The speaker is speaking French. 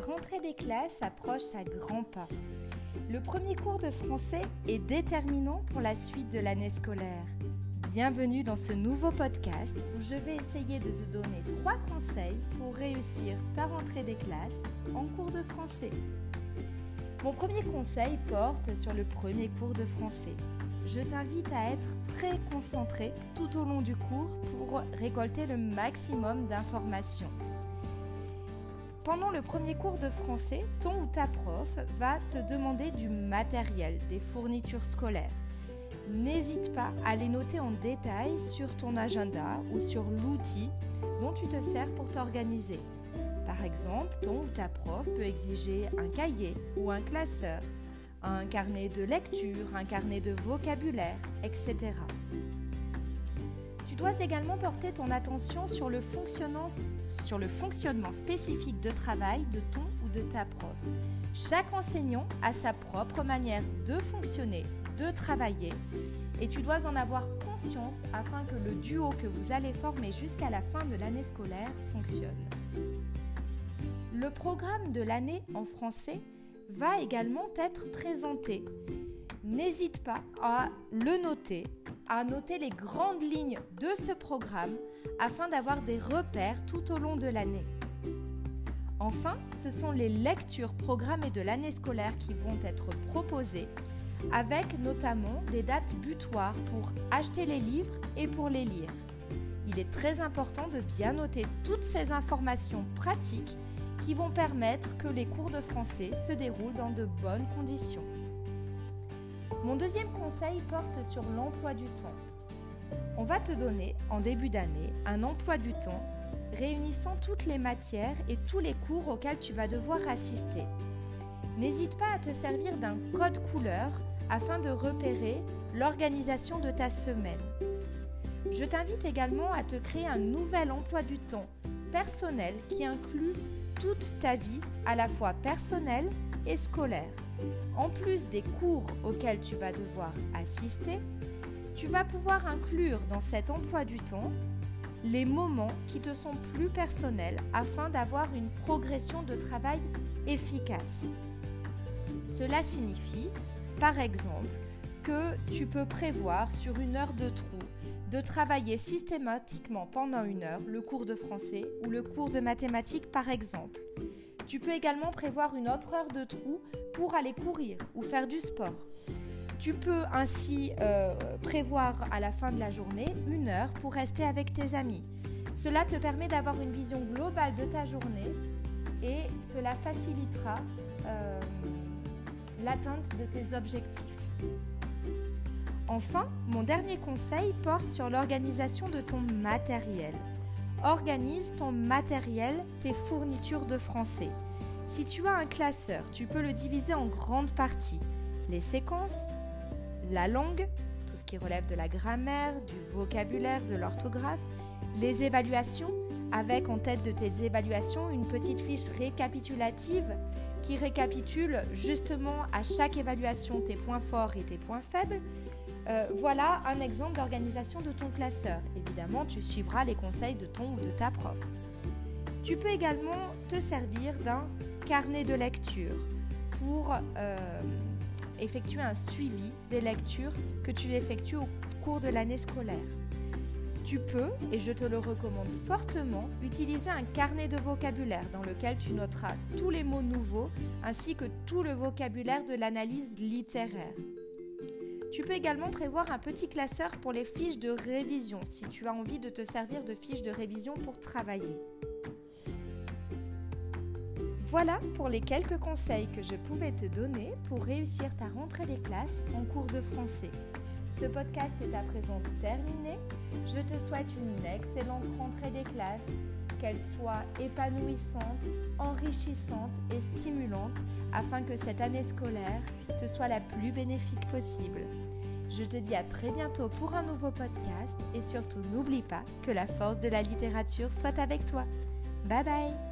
rentrée des classes approche à grands pas. Le premier cours de français est déterminant pour la suite de l'année scolaire. Bienvenue dans ce nouveau podcast où je vais essayer de te donner trois conseils pour réussir ta rentrée des classes en cours de français. Mon premier conseil porte sur le premier cours de français. Je t'invite à être très concentré tout au long du cours pour récolter le maximum d'informations. Pendant le premier cours de français, ton ou ta prof va te demander du matériel, des fournitures scolaires. N'hésite pas à les noter en détail sur ton agenda ou sur l'outil dont tu te sers pour t'organiser. Par exemple, ton ou ta prof peut exiger un cahier ou un classeur, un carnet de lecture, un carnet de vocabulaire, etc dois également porter ton attention sur le, fonctionnement, sur le fonctionnement spécifique de travail de ton ou de ta prof. Chaque enseignant a sa propre manière de fonctionner, de travailler, et tu dois en avoir conscience afin que le duo que vous allez former jusqu'à la fin de l'année scolaire fonctionne. Le programme de l'année en français va également être présenté. N'hésite pas à le noter à noter les grandes lignes de ce programme afin d'avoir des repères tout au long de l'année. Enfin, ce sont les lectures programmées de l'année scolaire qui vont être proposées, avec notamment des dates butoirs pour acheter les livres et pour les lire. Il est très important de bien noter toutes ces informations pratiques qui vont permettre que les cours de français se déroulent dans de bonnes conditions. Mon deuxième conseil porte sur l'emploi du temps. On va te donner en début d'année un emploi du temps réunissant toutes les matières et tous les cours auxquels tu vas devoir assister. N'hésite pas à te servir d'un code couleur afin de repérer l'organisation de ta semaine. Je t'invite également à te créer un nouvel emploi du temps personnel qui inclut toute ta vie, à la fois personnelle et scolaire. En plus des cours auxquels tu vas devoir assister, tu vas pouvoir inclure dans cet emploi du temps les moments qui te sont plus personnels afin d'avoir une progression de travail efficace. Cela signifie, par exemple, que tu peux prévoir sur une heure de trou de travailler systématiquement pendant une heure le cours de français ou le cours de mathématiques par exemple. Tu peux également prévoir une autre heure de trou pour aller courir ou faire du sport. Tu peux ainsi euh, prévoir à la fin de la journée une heure pour rester avec tes amis. Cela te permet d'avoir une vision globale de ta journée et cela facilitera euh, l'atteinte de tes objectifs. Enfin, mon dernier conseil porte sur l'organisation de ton matériel. Organise ton matériel, tes fournitures de français. Si tu as un classeur, tu peux le diviser en grandes parties. Les séquences, la langue, tout ce qui relève de la grammaire, du vocabulaire, de l'orthographe, les évaluations, avec en tête de tes évaluations une petite fiche récapitulative qui récapitule justement à chaque évaluation tes points forts et tes points faibles, euh, voilà un exemple d'organisation de ton classeur. Évidemment, tu suivras les conseils de ton ou de ta prof. Tu peux également te servir d'un carnet de lecture pour euh, effectuer un suivi des lectures que tu effectues au cours de l'année scolaire. Tu peux, et je te le recommande fortement, utiliser un carnet de vocabulaire dans lequel tu noteras tous les mots nouveaux ainsi que tout le vocabulaire de l'analyse littéraire. Tu peux également prévoir un petit classeur pour les fiches de révision si tu as envie de te servir de fiches de révision pour travailler. Voilà pour les quelques conseils que je pouvais te donner pour réussir ta rentrée des classes en cours de français. Ce podcast est à présent terminé. Je te souhaite une excellente rentrée des classes, qu'elle soit épanouissante, enrichissante et stimulante afin que cette année scolaire te soit la plus bénéfique possible. Je te dis à très bientôt pour un nouveau podcast et surtout n'oublie pas que la force de la littérature soit avec toi. Bye bye